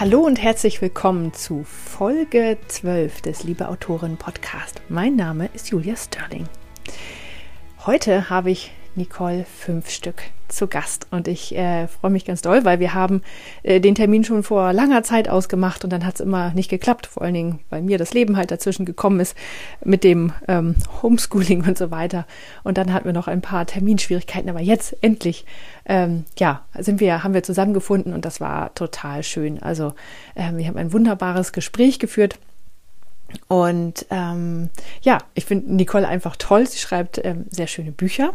Hallo und herzlich willkommen zu Folge 12 des Liebe Autorin Podcast. Mein Name ist Julia Sterling. Heute habe ich Nicole fünf Stück zu Gast. Und ich äh, freue mich ganz doll, weil wir haben äh, den Termin schon vor langer Zeit ausgemacht und dann hat es immer nicht geklappt. Vor allen Dingen, weil mir das Leben halt dazwischen gekommen ist mit dem ähm, Homeschooling und so weiter. Und dann hatten wir noch ein paar Terminschwierigkeiten. Aber jetzt endlich, ähm, ja, sind wir, haben wir zusammengefunden und das war total schön. Also äh, wir haben ein wunderbares Gespräch geführt. Und ähm, ja, ich finde Nicole einfach toll. Sie schreibt ähm, sehr schöne Bücher,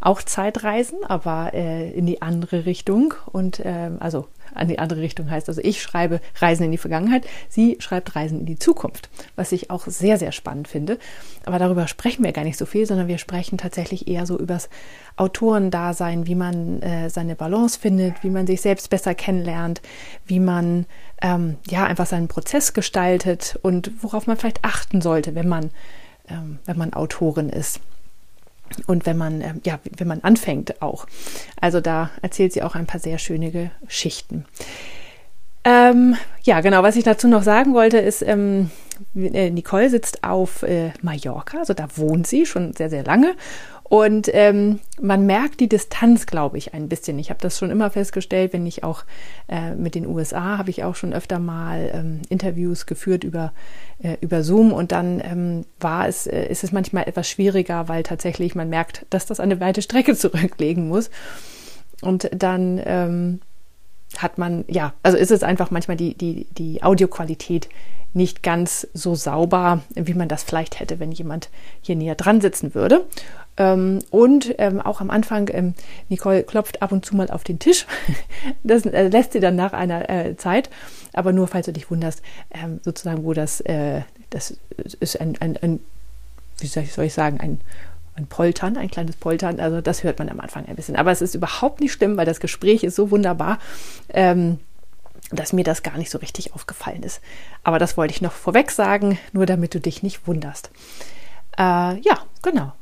auch Zeitreisen, aber äh, in die andere Richtung. Und ähm, also an die andere Richtung heißt. Also ich schreibe Reisen in die Vergangenheit, sie schreibt Reisen in die Zukunft, was ich auch sehr, sehr spannend finde. Aber darüber sprechen wir gar nicht so viel, sondern wir sprechen tatsächlich eher so übers Autorendasein, wie man äh, seine Balance findet, wie man sich selbst besser kennenlernt, wie man ähm, ja einfach seinen Prozess gestaltet und worauf man vielleicht achten sollte, wenn man, ähm, wenn man Autorin ist und wenn man, äh, ja, wenn man anfängt auch. Also da erzählt sie auch ein paar sehr schöne Geschichten. Ähm, ja, genau, was ich dazu noch sagen wollte, ist, ähm, äh, Nicole sitzt auf äh, Mallorca, also da wohnt sie schon sehr, sehr lange und ähm, man merkt die Distanz, glaube ich, ein bisschen. Ich habe das schon immer festgestellt, wenn ich auch äh, mit den USA habe ich auch schon öfter mal ähm, Interviews geführt über, äh, über Zoom und dann ähm, war es, äh, ist es manchmal etwas schwieriger, weil tatsächlich man merkt, dass das eine weite Strecke zurücklegen muss. Und dann ähm, hat man, ja, also ist es einfach manchmal die, die, die Audioqualität nicht ganz so sauber, wie man das vielleicht hätte, wenn jemand hier näher dran sitzen würde. Ähm, und ähm, auch am Anfang, ähm, Nicole klopft ab und zu mal auf den Tisch. Das äh, lässt sie dann nach einer äh, Zeit. Aber nur, falls du dich wunderst, sozusagen, wo das, äh, das ist ein, ein, ein, wie soll ich sagen, ein, ein Poltern, ein kleines Poltern. Also das hört man am Anfang ein bisschen. Aber es ist überhaupt nicht schlimm, weil das Gespräch ist so wunderbar. Ähm, dass mir das gar nicht so richtig aufgefallen ist. Aber das wollte ich noch vorweg sagen, nur damit du dich nicht wunderst. Äh, ja, genau.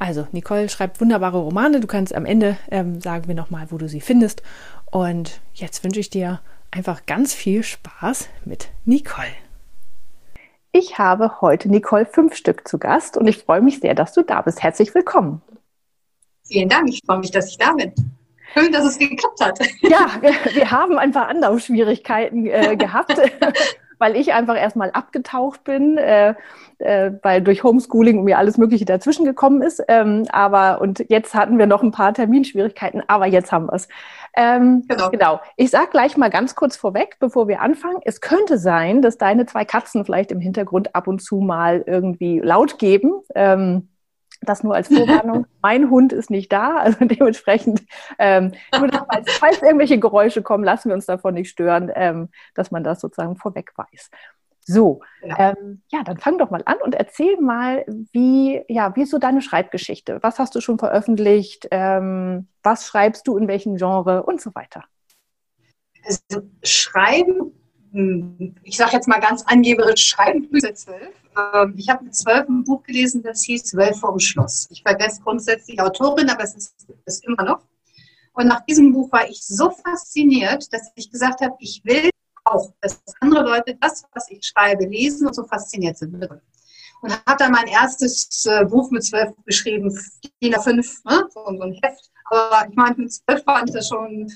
Also, Nicole schreibt wunderbare Romane. Du kannst am Ende ähm, sagen wir nochmal, wo du sie findest. Und jetzt wünsche ich dir einfach ganz viel Spaß mit Nicole. Ich habe heute Nicole fünf Stück zu Gast und ich freue mich sehr, dass du da bist. Herzlich willkommen. Vielen Dank. Ich freue mich, dass ich da bin. Schön, dass es geklappt hat. Ja, wir, wir haben ein paar Anlaufschwierigkeiten äh, gehabt, weil ich einfach erstmal abgetaucht bin, äh, äh, weil durch Homeschooling mir alles Mögliche dazwischen gekommen ist. Ähm, aber und jetzt hatten wir noch ein paar Terminschwierigkeiten, aber jetzt haben wir es. Ähm, genau. genau. Ich sage gleich mal ganz kurz vorweg, bevor wir anfangen. Es könnte sein, dass deine zwei Katzen vielleicht im Hintergrund ab und zu mal irgendwie laut geben. Ähm, das nur als Vorwarnung. mein Hund ist nicht da, also dementsprechend, ähm, nur falls, falls, irgendwelche Geräusche kommen, lassen wir uns davon nicht stören, ähm, dass man das sozusagen vorweg weiß. So, ja. Ähm, ja, dann fang doch mal an und erzähl mal, wie, ja, wie ist so deine Schreibgeschichte? Was hast du schon veröffentlicht? Ähm, was schreibst du in welchem Genre und so weiter? Also Schreiben, hm, ich sage jetzt mal ganz angeberisch, Schreiben seit zwölf. Ähm, ich habe mit zwölf ein Buch gelesen, das hieß Wölfe vom Schloss. Ich vergesse grundsätzlich Autorin, aber es ist, ist immer noch. Und nach diesem Buch war ich so fasziniert, dass ich gesagt habe, ich will auch, dass andere Leute das, was ich schreibe, lesen und so fasziniert sind. Und habe dann mein erstes äh, Buch mit zwölf geschrieben, DIN A5, ne? so, so ein Heft. Aber ich meine, mit zwölf fand ich das schon,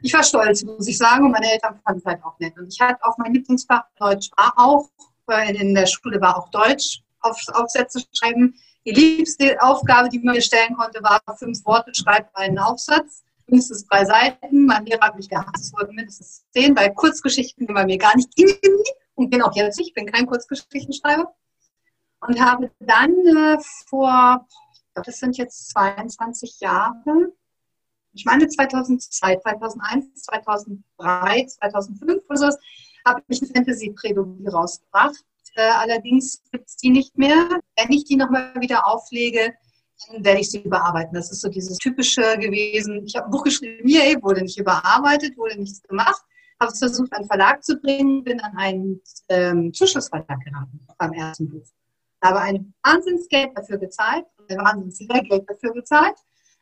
ich war stolz, muss ich sagen, und meine Eltern fanden es halt auch nett. Und ich hatte auch mein Lieblingsfach Deutsch war auch in der Schule war auch Deutsch auf, Aufsätze schreiben. Die liebste Aufgabe, die man mir stellen konnte, war fünf Worte, schreibt einen Aufsatz, mindestens drei Seiten. Mein Lehrer hat mich gehasst, es wurden mindestens zehn, weil Kurzgeschichten bei mir gar nicht gingen und bin auch jetzt nicht, ich bin kein Kurzgeschichtenschreiber. Und habe dann äh, vor, ich glaube, das sind jetzt 22 Jahre, ich meine 2002, 2001, 2003, 2005 oder so, habe ich eine Fantasy-Prälogie rausgebracht. Äh, allerdings gibt es die nicht mehr. Wenn ich die nochmal wieder auflege, dann werde ich sie überarbeiten. Das ist so dieses typische gewesen. Ich habe ein Buch geschrieben, hier wurde nicht überarbeitet, wurde nichts gemacht. Habe es versucht, einen Verlag zu bringen, bin an einen ähm, Zuschussverlag geraten beim ersten Buch. Habe ein Wahnsinnsgeld dafür gezahlt, ein Wahnsinnsgeld dafür gezahlt.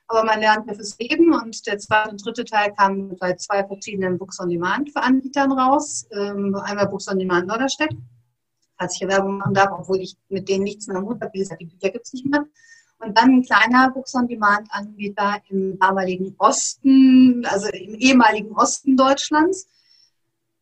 Aber man lernt ja fürs Leben und der zweite und dritte Teil kam bei zwei verschiedenen Books on Demand Anbietern raus. Ähm, einmal Books on Demand Norderstedt, falls ich Werbung machen darf, obwohl ich mit denen nichts mehr am Hut habe. Die Bücher gibt es nicht mehr. Und dann ein kleiner Books on Demand Anbieter im damaligen Osten, also im ehemaligen Osten Deutschlands.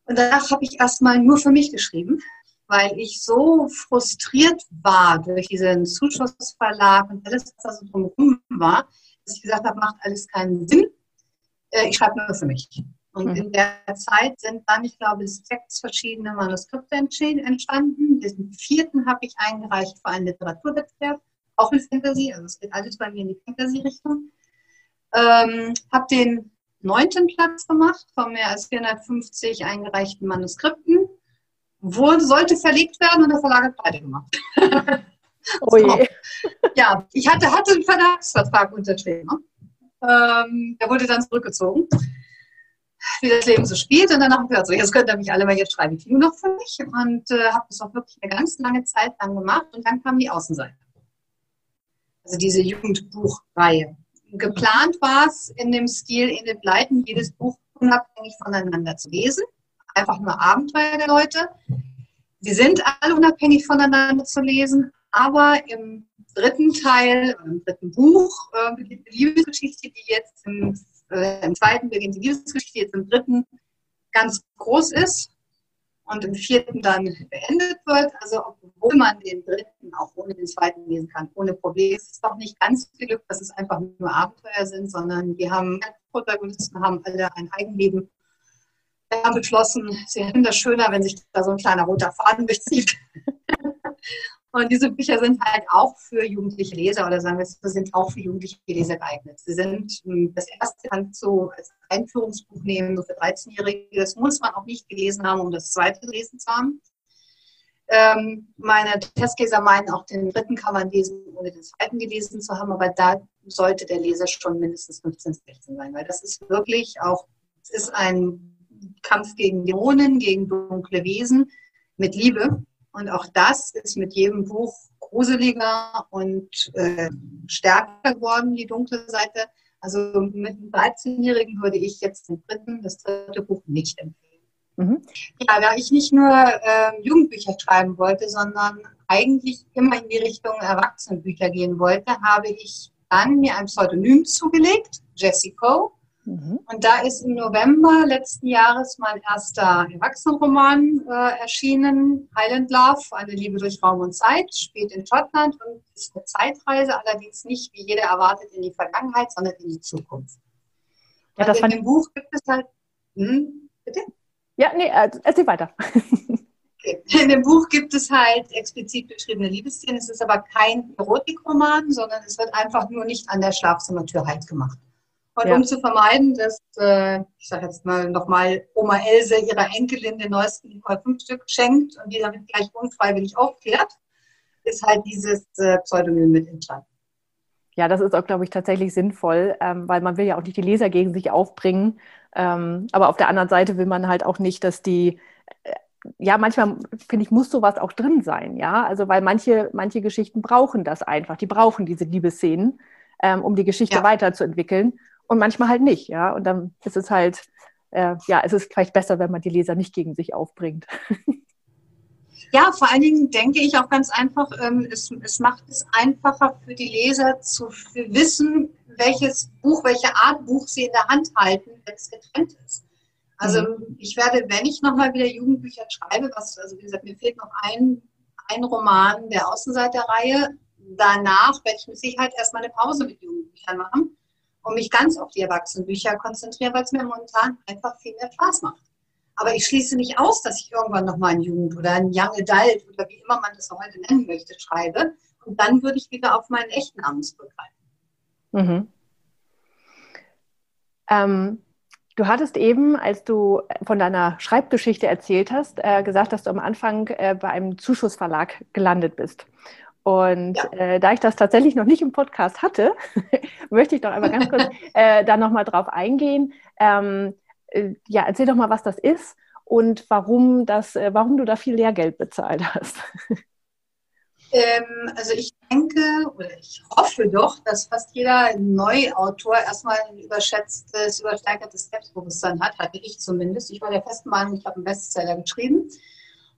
Und danach habe ich erstmal nur für mich geschrieben, weil ich so frustriert war durch diesen Zuschussverlag und alles, was da so drumherum war, dass ich gesagt habe, macht alles keinen Sinn. Äh, ich schreibe nur für mich. Und mhm. in der Zeit sind dann, ich glaube, sechs verschiedene Manuskripte entstanden. Den vierten habe ich eingereicht für einen Literaturwettbewerb, auch in Fantasy, also es geht alles bei mir in die Fantasy-Richtung. Ähm, habe den neunten Platz gemacht von mehr als 450 eingereichten Manuskripten. Wurde, sollte verlegt werden und der Verlag hat beide gemacht. Oh je. Ja, ich hatte, hatte einen Verlagsvertrag unterschrieben. Ähm, der wurde dann zurückgezogen, wie das Leben so spielt. Und ich gesagt, so, jetzt könnt ihr mich alle mal jetzt schreiben, ich noch für mich. Und äh, habe das auch wirklich eine ganz lange Zeit lang gemacht. Und dann kam die Außenseite. Also diese Jugendbuchreihe. Geplant war es in dem Stil, in den Leiten jedes Buch unabhängig voneinander zu lesen. Einfach nur Abenteuer der Leute. Sie sind alle unabhängig voneinander zu lesen, aber im dritten Teil, im dritten Buch, äh, beginnt die Liebesgeschichte, die jetzt im, äh, im zweiten beginnt die Liebesgeschichte, jetzt im dritten ganz groß ist und im vierten dann beendet wird. Also obwohl man den dritten auch ohne den zweiten lesen kann, ohne Probleme. Es ist doch nicht ganz Glück, dass es einfach nur Abenteuer sind, sondern die haben Protagonisten haben alle ein Eigenleben. Wir haben beschlossen, sie hätten das schöner, wenn sich da so ein kleiner roter Faden durchzieht. Und diese Bücher sind halt auch für jugendliche Leser oder sagen wir es, sind auch für jugendliche Leser geeignet. Sie sind hm, das erste kannst du als Einführungsbuch nehmen, nur für 13-Jährige. Das muss man auch nicht gelesen haben, um das zweite gelesen zu haben. Ähm, meine Testleser meinen, auch den dritten kann man lesen, ohne den zweiten gelesen zu haben, aber da sollte der Leser schon mindestens 15, 16 sein, weil das ist wirklich auch, es ist ein Kampf gegen Dämonen, gegen dunkle Wesen mit Liebe. Und auch das ist mit jedem Buch gruseliger und äh, stärker geworden, die dunkle Seite. Also mit einem 13-Jährigen würde ich jetzt den dritten, das dritte Buch nicht empfehlen. Mhm. Ja, da ich nicht nur äh, Jugendbücher schreiben wollte, sondern eigentlich immer in die Richtung Erwachsenenbücher gehen wollte, habe ich dann mir ein Pseudonym zugelegt, Jessie Coe. Mhm. Und da ist im November letzten Jahres mein erster Erwachsenenroman äh, erschienen, Highland Love, eine Liebe durch Raum und Zeit, spielt in Schottland und ist eine Zeitreise, allerdings nicht, wie jeder erwartet, in die Vergangenheit, sondern in die Zukunft. Ja, das in dem Buch gibt es halt, hm, bitte? Ja, nee, äh, erzähl weiter. In dem Buch gibt es halt explizit beschriebene Liebesszenen. Es ist aber kein Erotikroman, sondern es wird einfach nur nicht an der Schlafzimmertür halt gemacht. Und ja. um zu vermeiden, dass, äh, ich sage jetzt mal nochmal, Oma Else ihrer Enkelin den neuesten Nicole 5 Stück schenkt und die damit gleich unfreiwillig aufklärt, ist halt dieses äh, Pseudonym mit entstanden. Ja, das ist auch, glaube ich, tatsächlich sinnvoll, ähm, weil man will ja auch nicht die Leser gegen sich aufbringen. Ähm, aber auf der anderen Seite will man halt auch nicht, dass die, äh, ja, manchmal, finde ich, muss sowas auch drin sein, ja. Also, weil manche, manche Geschichten brauchen das einfach. Die brauchen diese Liebesszenen, ähm, um die Geschichte ja. weiterzuentwickeln und manchmal halt nicht, ja. Und dann ist es halt, äh, ja, es ist vielleicht besser, wenn man die Leser nicht gegen sich aufbringt. Ja, vor allen Dingen denke ich auch ganz einfach, ähm, es, es macht es einfacher für die Leser zu wissen, welches Buch, welche Art Buch sie in der Hand halten, wenn es getrennt ist. Also mhm. ich werde, wenn ich nochmal wieder Jugendbücher schreibe, was, also wie gesagt, mir fehlt noch ein, ein Roman der Außenseiterreihe, danach werde ich mit Sicherheit erstmal eine Pause mit Jugendbüchern machen und mich ganz auf die Erwachsenenbücher konzentriere, weil es mir momentan einfach viel mehr Spaß macht. Aber ich schließe nicht aus, dass ich irgendwann nochmal ein Jugend oder ein Young Adult oder wie immer man das heute nennen möchte, schreibe. Und dann würde ich wieder auf meinen echten Namen zurückgreifen. Mhm. Ähm, du hattest eben, als du von deiner Schreibgeschichte erzählt hast, äh, gesagt, dass du am Anfang äh, bei einem Zuschussverlag gelandet bist. Und ja. äh, da ich das tatsächlich noch nicht im Podcast hatte, möchte ich doch einmal ganz kurz äh, da nochmal drauf eingehen. Ähm, äh, ja, erzähl doch mal, was das ist und warum, das, äh, warum du da viel Lehrgeld bezahlt hast. Ähm, also ich denke oder ich hoffe doch, dass fast jeder Neuautor erstmal ein überschätztes, übersteigertes Selbstbewusstsein hat, hatte ich zumindest. Ich war der festen Meinung, ich habe einen Bestseller geschrieben.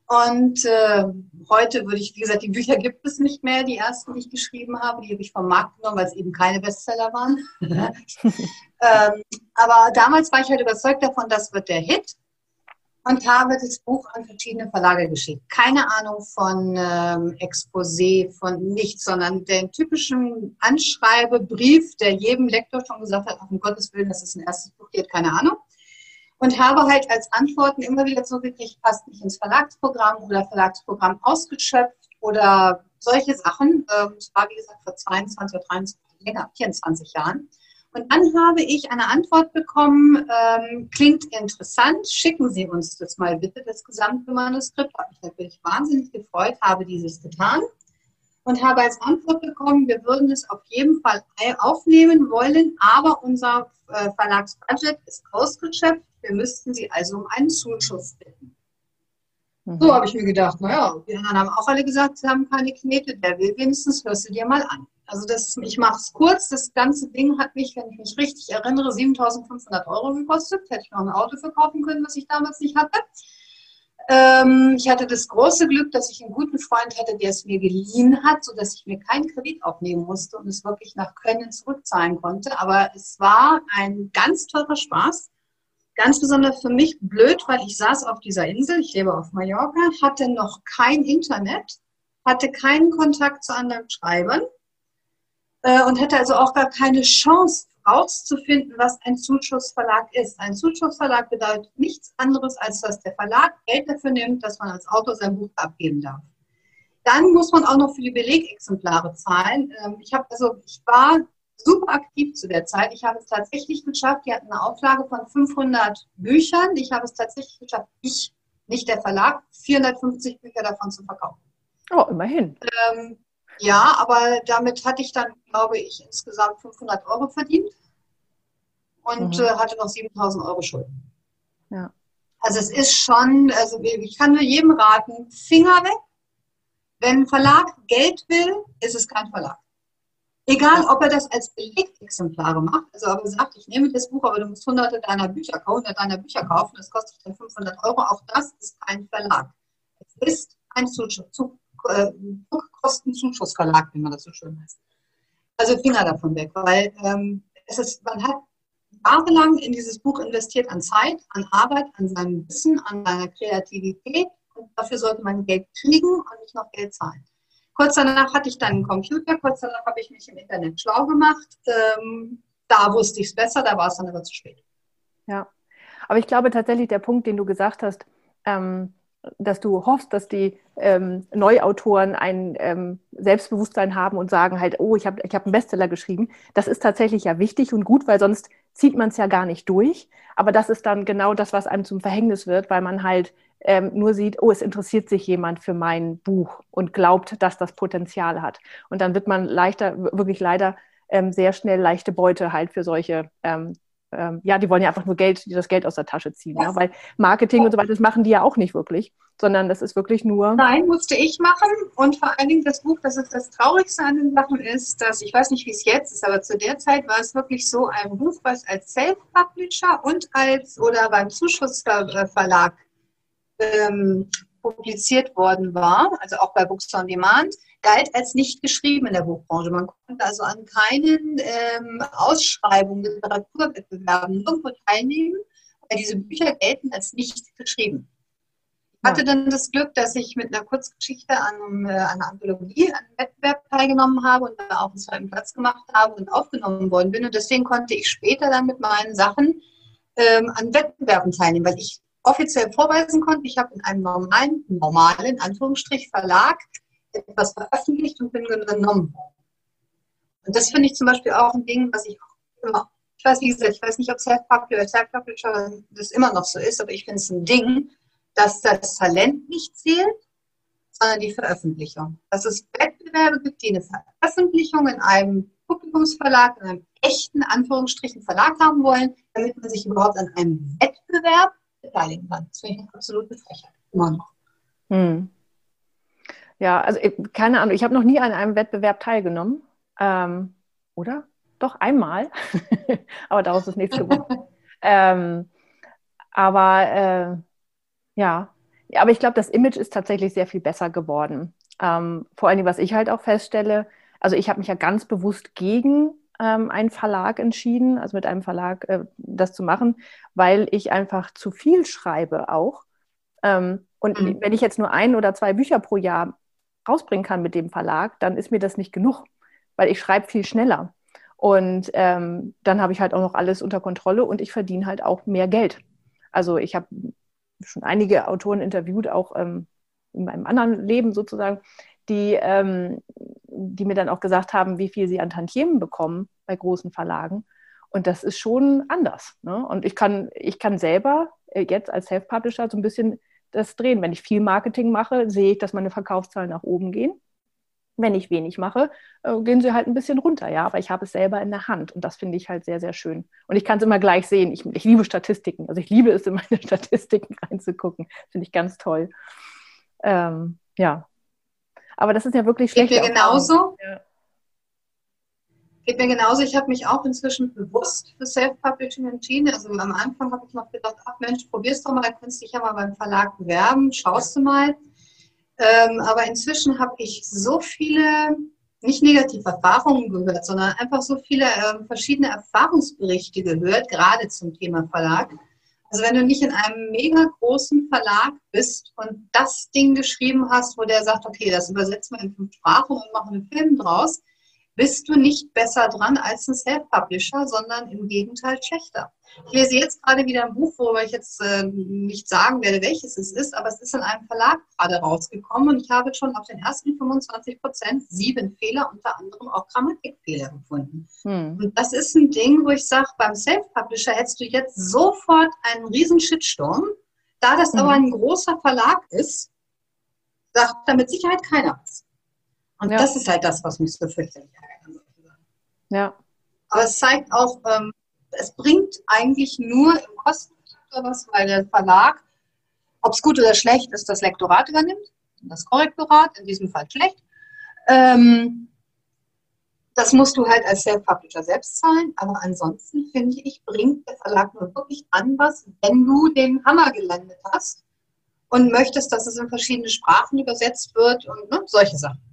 Und äh, heute würde ich, wie gesagt, die Bücher gibt es nicht mehr, die ersten, die ich geschrieben habe. Die habe ich vom Markt genommen, weil es eben keine Bestseller waren. ähm, aber damals war ich halt überzeugt davon, das wird der Hit und habe das Buch an verschiedene Verlage geschickt. Keine Ahnung von ähm, Exposé, von nichts, sondern den typischen Anschreibebrief, der jedem Lektor schon gesagt hat, um Gottes Willen, das ist ein erstes Buch, die hat keine Ahnung. Und habe halt als Antworten immer wieder zurückgekriegt, passt nicht ins Verlagsprogramm oder Verlagsprogramm ausgeschöpft oder solche Sachen. Ähm, das war, wie gesagt, vor 22 oder 23, länger, 24 Jahren. Und dann habe ich eine Antwort bekommen, ähm, klingt interessant, schicken Sie uns das mal bitte, das gesamte Manuskript. Habe ich natürlich wahnsinnig gefreut, habe dieses getan und habe als Antwort bekommen, wir würden es auf jeden Fall aufnehmen wollen, aber unser äh, Verlagsbudget ist ausgeschöpft, wir müssten Sie also um einen Zuschuss bitten. Mhm. So habe ich mir gedacht, naja, die anderen haben auch alle gesagt, sie haben keine Knete, der will wenigstens, hörst du dir mal an. Also das, ich mache es kurz, das ganze Ding hat mich, wenn ich mich richtig erinnere, 7.500 Euro gekostet. Hätte ich noch ein Auto verkaufen können, was ich damals nicht hatte. Ähm, ich hatte das große Glück, dass ich einen guten Freund hatte, der es mir geliehen hat, sodass ich mir keinen Kredit aufnehmen musste und es wirklich nach Können zurückzahlen konnte. Aber es war ein ganz teurer Spaß. Ganz besonders für mich blöd, weil ich saß auf dieser Insel, ich lebe auf Mallorca, hatte noch kein Internet, hatte keinen Kontakt zu anderen Schreibern äh, und hätte also auch gar keine Chance herauszufinden, was ein Zuschussverlag ist. Ein Zuschussverlag bedeutet nichts anderes, als dass der Verlag Geld dafür nimmt, dass man als Autor sein Buch abgeben darf. Dann muss man auch noch für die Belegexemplare zahlen. Ähm, ich habe also, ich war super aktiv zu der Zeit. Ich habe es tatsächlich geschafft. Die hatten eine Auflage von 500 Büchern. Ich habe es tatsächlich geschafft, ich, nicht der Verlag, 450 Bücher davon zu verkaufen. Oh, immerhin. Ähm, ja, aber damit hatte ich dann, glaube ich, insgesamt 500 Euro verdient und mhm. äh, hatte noch 7000 Euro Schulden. Ja. Also es ist schon, also ich kann nur jedem raten, Finger weg. Wenn ein Verlag Geld will, ist es kein Verlag. Egal, ob er das als Belegexemplare macht, also aber sagt, ich nehme das Buch, aber du musst hunderte deiner Bücher kaufen, deiner Bücher kaufen, das kostet dann 500 Euro, auch das ist kein Verlag. Es ist ein Zuschuss, äh, Druckkostenzuschussverlag, wie man das so schön heißt. Also Finger davon weg, weil ähm, es ist, man hat jahrelang in dieses Buch investiert an Zeit, an Arbeit, an seinem Wissen, an seiner Kreativität und dafür sollte man Geld kriegen und nicht noch Geld zahlen. Kurz danach hatte ich dann einen Computer, kurz danach habe ich mich im Internet schlau gemacht. Ähm, da wusste ich es besser, da war es dann aber zu spät. Ja, aber ich glaube tatsächlich, der Punkt, den du gesagt hast, ähm, dass du hoffst, dass die ähm, Neuautoren ein ähm, Selbstbewusstsein haben und sagen halt, oh, ich habe ich hab einen Bestseller geschrieben. Das ist tatsächlich ja wichtig und gut, weil sonst zieht man es ja gar nicht durch. Aber das ist dann genau das, was einem zum Verhängnis wird, weil man halt ähm, nur sieht, oh, es interessiert sich jemand für mein Buch und glaubt, dass das Potenzial hat. Und dann wird man leichter, wirklich leider ähm, sehr schnell leichte Beute halt für solche ähm, ja, die wollen ja einfach nur Geld, die das Geld aus der Tasche ziehen. Ja. Ja, weil Marketing und so weiter, das machen die ja auch nicht wirklich, sondern das ist wirklich nur. Nein, musste ich machen. Und vor allen Dingen das Buch, das ist das Traurigste an den Sachen ist, dass ich weiß nicht, wie es jetzt ist, aber zu der Zeit war es wirklich so ein Buch, was als Self-Publisher und als oder beim Zuschussverlag ähm, publiziert worden war, also auch bei Books on Demand, galt als nicht geschrieben in der Buchbranche. Man konnte also an keinen ähm, Ausschreibungen, Literaturwettbewerben irgendwo teilnehmen, weil diese Bücher gelten als nicht geschrieben. Ich hatte dann das Glück, dass ich mit einer Kurzgeschichte an, einem, äh, an einer Anthologie, an einem Wettbewerb teilgenommen habe und da auch einen zweiten Platz gemacht habe und aufgenommen worden bin. Und deswegen konnte ich später dann mit meinen Sachen ähm, an Wettbewerben teilnehmen, weil ich offiziell vorweisen konnte, ich habe in einem normalen, normalen, Anführungsstrich, Verlag etwas veröffentlicht und bin genommen worden. Und das finde ich zum Beispiel auch ein Ding, was ich auch immer, ich weiß, wie gesagt, ich weiß nicht, ob Self-Publisher Self-Publisher das immer noch so ist, aber ich finde es ein Ding, dass das Talent nicht zählt, sondern die Veröffentlichung. Dass es Wettbewerbe gibt, die eine Veröffentlichung in einem Publikumsverlag, in einem echten Anführungsstrichen Verlag haben wollen, damit man sich überhaupt an einem Wettbewerb beteiligen kann. Das finde ich eine absolute Frechheit. Immer noch. Hm. Ja, also keine Ahnung, ich habe noch nie an einem Wettbewerb teilgenommen. Ähm, oder? Doch einmal. aber daraus ist nichts geworden. ähm, aber äh, ja, aber ich glaube, das Image ist tatsächlich sehr viel besser geworden. Ähm, vor allem, was ich halt auch feststelle, also ich habe mich ja ganz bewusst gegen ähm, einen Verlag entschieden, also mit einem Verlag äh, das zu machen, weil ich einfach zu viel schreibe auch. Ähm, und mhm. wenn ich jetzt nur ein oder zwei Bücher pro Jahr rausbringen kann mit dem Verlag, dann ist mir das nicht genug, weil ich schreibe viel schneller. Und ähm, dann habe ich halt auch noch alles unter Kontrolle und ich verdiene halt auch mehr Geld. Also ich habe schon einige Autoren interviewt, auch ähm, in meinem anderen Leben sozusagen, die, ähm, die mir dann auch gesagt haben, wie viel sie an Tantiemen bekommen bei großen Verlagen. Und das ist schon anders. Ne? Und ich kann, ich kann selber äh, jetzt als Self-Publisher so ein bisschen das drehen. Wenn ich viel Marketing mache, sehe ich, dass meine Verkaufszahlen nach oben gehen. Wenn ich wenig mache, äh, gehen sie halt ein bisschen runter, ja. Aber ich habe es selber in der Hand und das finde ich halt sehr, sehr schön. Und ich kann es immer gleich sehen. Ich, ich liebe Statistiken. Also ich liebe es, in meine Statistiken reinzugucken. Finde ich ganz toll. Ähm, ja. Aber das ist ja wirklich schlecht. Geht mir genauso. Ja. Geht mir genauso. Ich habe mich auch inzwischen bewusst für Self-Publishing entschieden. Also am Anfang habe ich noch gedacht, ach Mensch, probier's doch mal, dann kannst du dich ja mal beim Verlag bewerben, schaust du mal. Ähm, aber inzwischen habe ich so viele, nicht negative Erfahrungen gehört, sondern einfach so viele äh, verschiedene Erfahrungsberichte gehört, gerade zum Thema Verlag. Also wenn du nicht in einem mega großen Verlag bist und das Ding geschrieben hast, wo der sagt, okay, das übersetzen wir in fünf Sprachen und machen einen Film draus, bist du nicht besser dran als ein Self-Publisher, sondern im Gegenteil schlechter. Ich lese jetzt gerade wieder ein Buch, worüber ich jetzt äh, nicht sagen werde, welches es ist, aber es ist in einem Verlag gerade rausgekommen und ich habe schon auf den ersten 25 Prozent sieben Fehler, unter anderem auch Grammatikfehler gefunden. Hm. Und das ist ein Ding, wo ich sage, beim Self-Publisher hättest du jetzt sofort einen riesen Shitstorm. Da das hm. aber ein großer Verlag ist, sagt da mit Sicherheit keiner was. Und ja. das ist halt das, was mich so fürchterlich ärgert. Ja. Aber es zeigt auch, ähm, es bringt eigentlich nur im Kostenfaktor was, weil der Verlag, ob es gut oder schlecht ist, das Lektorat übernimmt, das Korrektorat, in diesem Fall schlecht. Ähm, das musst du halt als Self-Publisher selbst zahlen, aber ansonsten finde ich, bringt der Verlag nur wirklich an was, wenn du den Hammer gelandet hast und möchtest, dass es in verschiedene Sprachen übersetzt wird und ne, solche Sachen.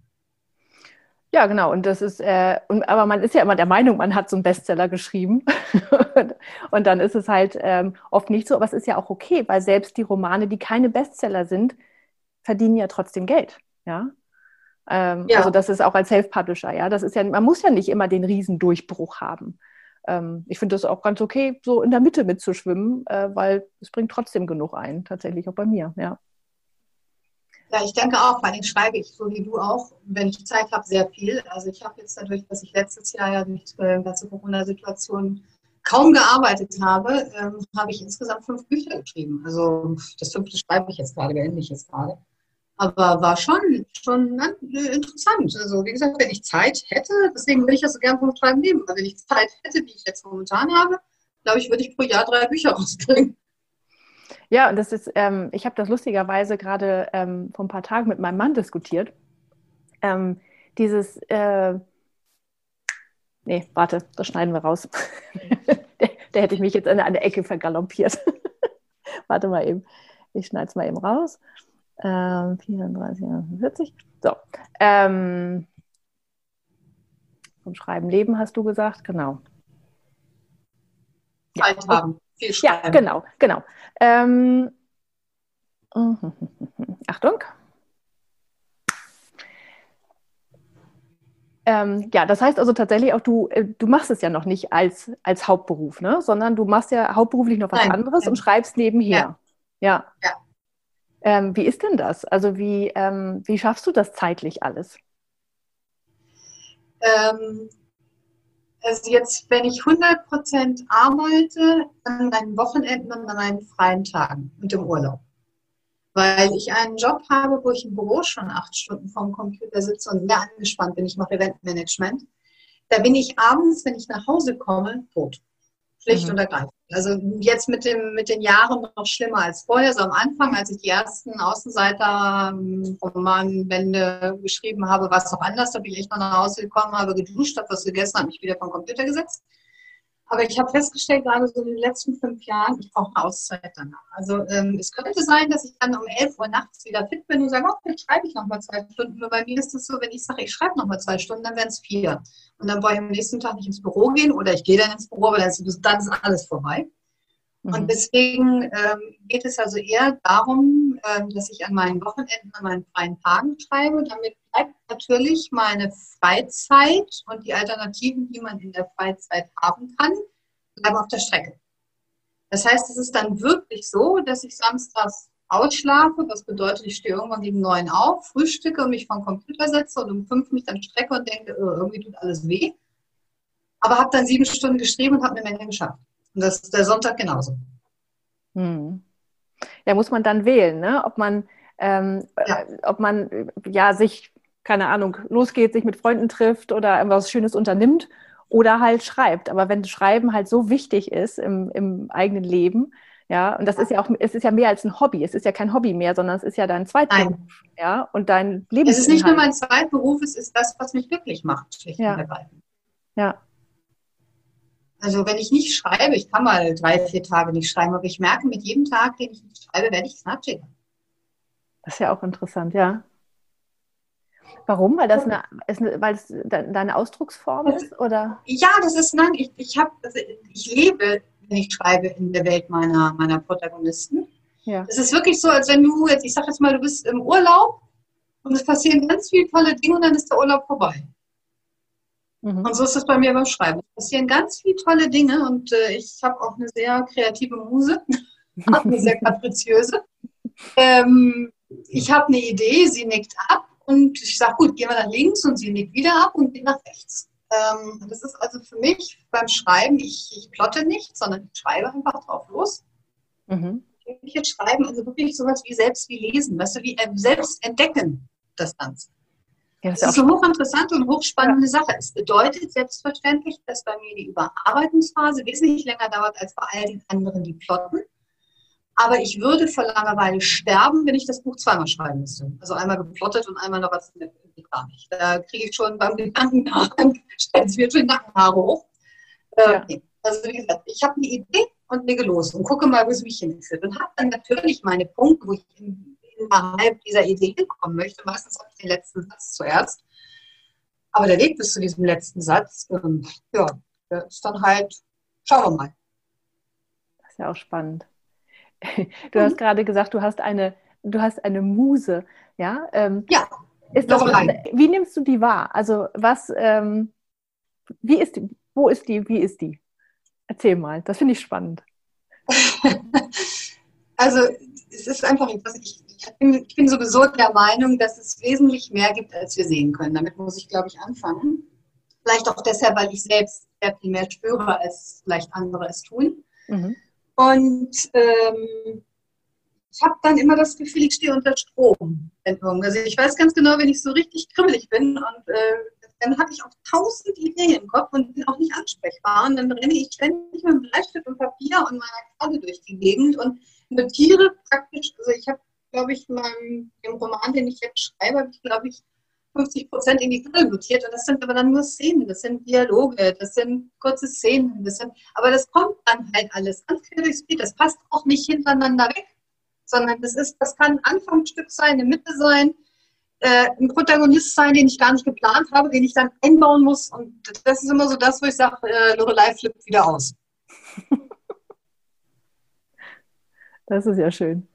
Ja, genau. Und das ist, äh, und, aber man ist ja immer der Meinung, man hat so einen Bestseller geschrieben. und dann ist es halt ähm, oft nicht so, aber es ist ja auch okay, weil selbst die Romane, die keine Bestseller sind, verdienen ja trotzdem Geld. Ja. Ähm, ja. Also das ist auch als Self-Publisher, ja. Das ist ja, man muss ja nicht immer den Riesendurchbruch haben. Ähm, ich finde das auch ganz okay, so in der Mitte mitzuschwimmen, äh, weil es bringt trotzdem genug ein, tatsächlich auch bei mir, ja. Ja, ich denke auch, weil ich schreibe ich, so wie du auch, wenn ich Zeit habe, sehr viel. Also ich habe jetzt dadurch, dass ich letztes Jahr ja die äh, ganze Corona-Situation kaum gearbeitet habe, ähm, habe ich insgesamt fünf Bücher geschrieben. Also das fünfte schreibe ich jetzt gerade, beende ich jetzt gerade. Aber war schon, schon äh, interessant. Also wie gesagt, wenn ich Zeit hätte, deswegen würde ich das so gerne vom Schreiben nehmen, weil wenn ich Zeit hätte, die ich jetzt momentan habe, glaube ich, würde ich pro Jahr drei Bücher rausbringen. Ja, und das ist, ähm, ich habe das lustigerweise gerade ähm, vor ein paar Tagen mit meinem Mann diskutiert. Ähm, dieses, äh, nee, warte, das schneiden wir raus. der, der, hätte ich mich jetzt an eine Ecke vergaloppiert. warte mal eben, ich schneide es mal eben raus. Ähm, 34, 40. So. Ähm, vom Schreiben leben hast du gesagt, genau. Ja, haben. Viel schreiben. Ja, genau, genau. Ähm, Achtung. Ähm, ja, das heißt also tatsächlich auch, du, äh, du machst es ja noch nicht als, als Hauptberuf, ne? sondern du machst ja hauptberuflich noch was Nein. anderes und schreibst nebenher. Ja. ja. ja. Ähm, wie ist denn das? Also wie, ähm, wie schaffst du das zeitlich alles? Also jetzt, wenn ich 100% arbeite, an Wochenenden und an einen freien Tagen und im Urlaub. Weil ich einen Job habe, wo ich im Büro schon acht Stunden vorm Computer sitze und sehr angespannt bin. Ich mache Eventmanagement. Da bin ich abends, wenn ich nach Hause komme, tot. Schlicht mhm. und ergreifend. Also jetzt mit, dem, mit den Jahren noch schlimmer als vorher. So am Anfang, als ich die ersten Außenseiter-Romanbände geschrieben habe, war es noch anders. Da bin ich echt noch nach Hause gekommen, habe geduscht, habe was gegessen, habe mich wieder vom Computer gesetzt. Aber ich habe festgestellt, gerade so in den letzten fünf Jahren, ich brauche Auszeit danach. Also ähm, es könnte sein, dass ich dann um 11 Uhr nachts wieder fit bin und sage, oh, jetzt schreibe ich nochmal zwei Stunden. Nur bei mir ist es so, wenn ich sage, ich schreibe nochmal zwei Stunden, dann wären es vier. Und dann brauche ich am nächsten Tag nicht ins Büro gehen oder ich gehe dann ins Büro, aber dann ist, dann ist alles vorbei. Mhm. Und deswegen ähm, geht es also eher darum, ähm, dass ich an meinen Wochenenden, an meinen freien Tagen schreibe. Damit bleibt natürlich meine Freizeit und die Alternativen, die man in der Freizeit haben kann, bleiben auf der Strecke. Das heißt, es ist dann wirklich so, dass ich samstags ausschlafe. Das bedeutet, ich stehe irgendwann gegen neun auf, frühstücke und mich vom Computer setze und um fünf mich dann strecke und denke, oh, irgendwie tut alles weh. Aber habe dann sieben Stunden geschrieben und habe eine Menge geschafft. Und das ist der Sonntag genauso. Hm. Ja, muss man dann wählen, ne? ob man, ähm, ja. Äh, ob man ja sich, keine Ahnung, losgeht, sich mit Freunden trifft oder irgendwas Schönes unternimmt oder halt schreibt. Aber wenn Schreiben halt so wichtig ist im, im eigenen Leben, ja, und das ist ja auch, es ist ja mehr als ein Hobby. Es ist ja kein Hobby mehr, sondern es ist ja dein Zweitberuf, ja, und dein Leben. Es ist nicht nur mein Zweitberuf, es ist das, was mich glücklich macht, schlicht ja. und ergreifend. Ja. Also wenn ich nicht schreibe, ich kann mal drei, vier Tage nicht schreiben, aber ich merke, mit jedem Tag, den ich nicht schreibe, werde ich knatschiger. Das ist ja auch interessant, ja. Warum? Weil das eine, weil es deine Ausdrucksform ist? Oder? Ja, das ist, nein, ich, ich, hab, also ich lebe, wenn ich schreibe, in der Welt meiner, meiner Protagonisten. Ja. Es ist wirklich so, als wenn du jetzt, ich sag jetzt mal, du bist im Urlaub und es passieren ganz viele tolle Dinge und dann ist der Urlaub vorbei. Mhm. Und so ist es bei mir beim Schreiben. Es passieren ganz viele tolle Dinge und äh, ich habe auch eine sehr kreative Muse, eine sehr kapriziöse. Ähm, ich habe eine Idee, sie nickt ab und ich sage, gut, gehen wir nach links und sie nickt wieder ab und geht nach rechts. Ähm, das ist also für mich beim Schreiben, ich, ich plotte nicht, sondern ich schreibe einfach drauf los. Mhm. Ich jetzt schreiben, also wirklich sowas wie selbst wie lesen, weißt du, wie äh, selbst entdecken, das Ganze. Ja, das, das ist eine hochinteressante und hochspannende ja. Sache. Es bedeutet selbstverständlich, dass bei mir die Überarbeitungsphase wesentlich länger dauert als bei all den anderen, die plotten. Aber ich würde vor Langeweile sterben, wenn ich das Buch zweimal schreiben müsste. Also einmal geplottet und einmal noch was gar nicht. Da kriege ich schon beim Gedanken nach, stellt es mir schon Nackenhaare hoch. Äh, ja. Also wie gesagt, ich habe eine Idee und lege los und gucke mal, wo es mich hinführt. Und habe dann natürlich meine Punkte, wo ich in, innerhalb dieser Idee hinkommen möchte. Meistens habe ich den letzten Satz zuerst. Aber der Weg bis zu diesem letzten Satz, ähm, ja, der ist dann halt, schauen wir mal. Das ist ja auch spannend. Du mhm. hast gerade gesagt, du hast eine, du hast eine Muse, ja? Ähm, ja. Ist das, wie nimmst du die wahr? Also was, ähm, wie ist die, wo ist die, wie ist die? Erzähl mal, das finde ich spannend. also es ist einfach, ich, ich, bin, ich bin sowieso der Meinung, dass es wesentlich mehr gibt, als wir sehen können. Damit muss ich, glaube ich, anfangen. Vielleicht auch deshalb, weil ich selbst sehr viel mehr spüre, als vielleicht andere es tun. Mhm. Und ähm, ich habe dann immer das Gefühl, ich stehe unter Strom. Also ich weiß ganz genau, wenn ich so richtig kribbelig bin und äh, dann habe ich auch tausend Ideen im Kopf und bin auch nicht ansprechbar. Und dann renne ich ständig mit Bleistift und Papier und meiner Karte durch die Gegend und notiere praktisch, also ich habe, glaube ich, in meinem im Roman, den ich jetzt schreibe, habe ich, glaube ich, 50 Prozent in die Karte notiert. Und das sind aber dann nur Szenen, das sind Dialoge, das sind kurze Szenen, das sind, aber das kommt dann halt alles ganz quer. Das passt auch nicht hintereinander weg sondern das ist, das kann ein Anfangsstück sein, eine Mitte sein, äh, ein Protagonist sein, den ich gar nicht geplant habe, den ich dann einbauen muss. Und das ist immer so das, wo ich sage, äh, Lorelei flippt wieder aus. das ist ja schön.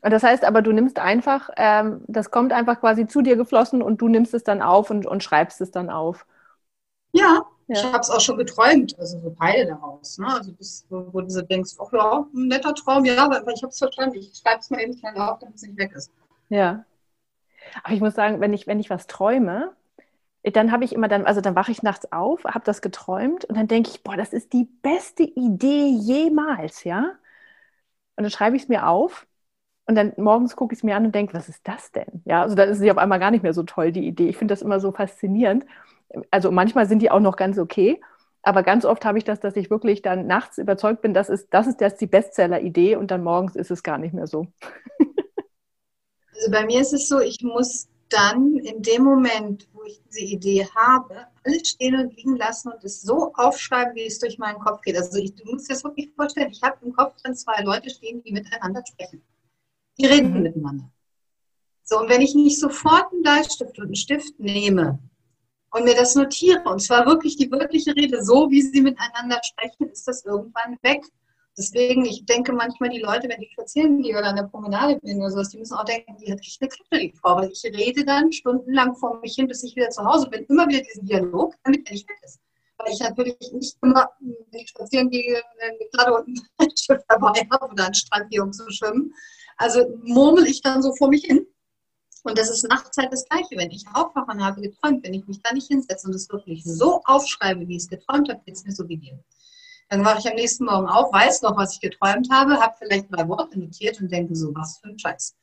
Und das heißt aber, du nimmst einfach, ähm, das kommt einfach quasi zu dir geflossen und du nimmst es dann auf und, und schreibst es dann auf. Ja, ja. Ich habe es auch schon geträumt, also so Teile daraus. Ne? Also bis, wo, du denkst, ach ja, ein netter Traum, ja, aber ich habe es verstanden. Ich schreibe es mal eben schnell auf, damit es nicht weg ist. Ja. Aber ich muss sagen, wenn ich, wenn ich was träume, dann habe ich immer dann, also dann wache ich nachts auf, habe das geträumt und dann denke ich, boah, das ist die beste Idee jemals, ja. Und dann schreibe ich es mir auf und dann morgens gucke ich es mir an und denke, was ist das denn? Ja, also dann ist sie auf einmal gar nicht mehr so toll, die Idee. Ich finde das immer so faszinierend also manchmal sind die auch noch ganz okay. Aber ganz oft habe ich das, dass ich wirklich dann nachts überzeugt bin, das ist, das ist jetzt die Bestseller-Idee und dann morgens ist es gar nicht mehr so. Also bei mir ist es so, ich muss dann in dem Moment, wo ich diese Idee habe, alles stehen und liegen lassen und es so aufschreiben, wie es durch meinen Kopf geht. Also ich, du musst dir das wirklich vorstellen, ich habe im Kopf dann zwei Leute stehen, die miteinander sprechen. Die reden mhm. miteinander. So, und wenn ich nicht sofort einen Bleistift und einen Stift nehme und mir das notiere, und zwar wirklich die wirkliche Rede, so wie sie miteinander sprechen, ist das irgendwann weg. Deswegen, ich denke manchmal, die Leute, wenn ich spazieren gehe oder an der Promenade bin oder sowas, die müssen auch denken, die hat echt eine Klappe, die Frau, weil ich rede dann stundenlang vor mich hin, bis ich wieder zu Hause bin, immer wieder diesen Dialog, damit er nicht weg ist. Weil ich natürlich nicht immer, wenn ich spazieren gehe, eine Kladde und ein Schiff dabei habe oder einen Strand gehe, um zu schwimmen. Also murmel ich dann so vor mich hin. Und das ist nachts halt das Gleiche. Wenn ich aufwache und habe geträumt, wenn ich mich da nicht hinsetze und es wirklich so aufschreibe, wie ich es geträumt habe, geht es mir so wie dir. Dann wache ich am nächsten Morgen auf, weiß noch, was ich geträumt habe, habe vielleicht drei Worte notiert und denke so, was für ein Scheiß.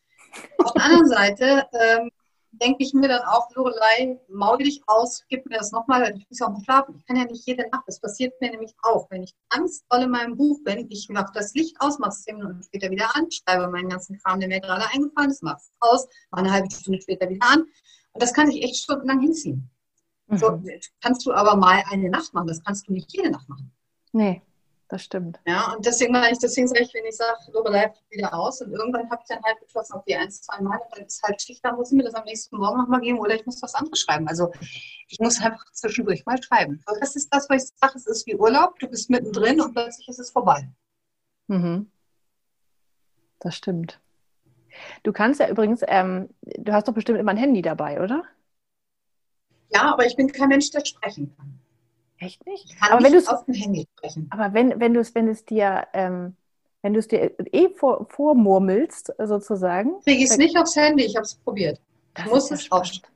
Auf der anderen Seite ähm, denke ich mir dann auch, Lorelei, maul dich aus, gib mir das nochmal, ich muss ja auch noch schlafen. Ich kann ja nicht jede Nacht, das passiert mir nämlich auch. Wenn ich ganz doll in meinem Buch bin, ich mache das Licht aus, mache es zehn Minuten später wieder an, schreibe meinen ganzen Kram, der mir gerade eingefallen ist, mache es aus, mache eine halbe Stunde später wieder an. Und das kann ich echt stundenlang hinziehen. Mhm. So, kannst du aber mal eine Nacht machen, das kannst du nicht jede Nacht machen. Nee, das stimmt. Ja, und deswegen, ich, deswegen sage ich, wenn ich sage, Lobe bleibt wieder aus und irgendwann habe ich dann halt beschlossen, auf die ein, zwei Mal, dann ist halt Schicht, dann muss ich mir das am nächsten Morgen nochmal geben oder ich muss was anderes schreiben. Also ich muss einfach zwischendurch mal schreiben. Aber das ist das, was ich sage, es ist wie Urlaub, du bist mittendrin und plötzlich ist es vorbei. Mhm. Das stimmt. Du kannst ja übrigens, ähm, du hast doch bestimmt immer ein Handy dabei, oder? Ja, aber ich bin kein Mensch, der sprechen kann. Echt nicht? Ich kann aber nicht wenn auf dem Handy sprechen. Aber wenn, wenn du es, wenn es dir, ähm, wenn du es dir eh vor, vormurmelst, sozusagen. Kriege ich es nicht aufs Handy, ich habe es probiert. Ich muss es aufschreiben.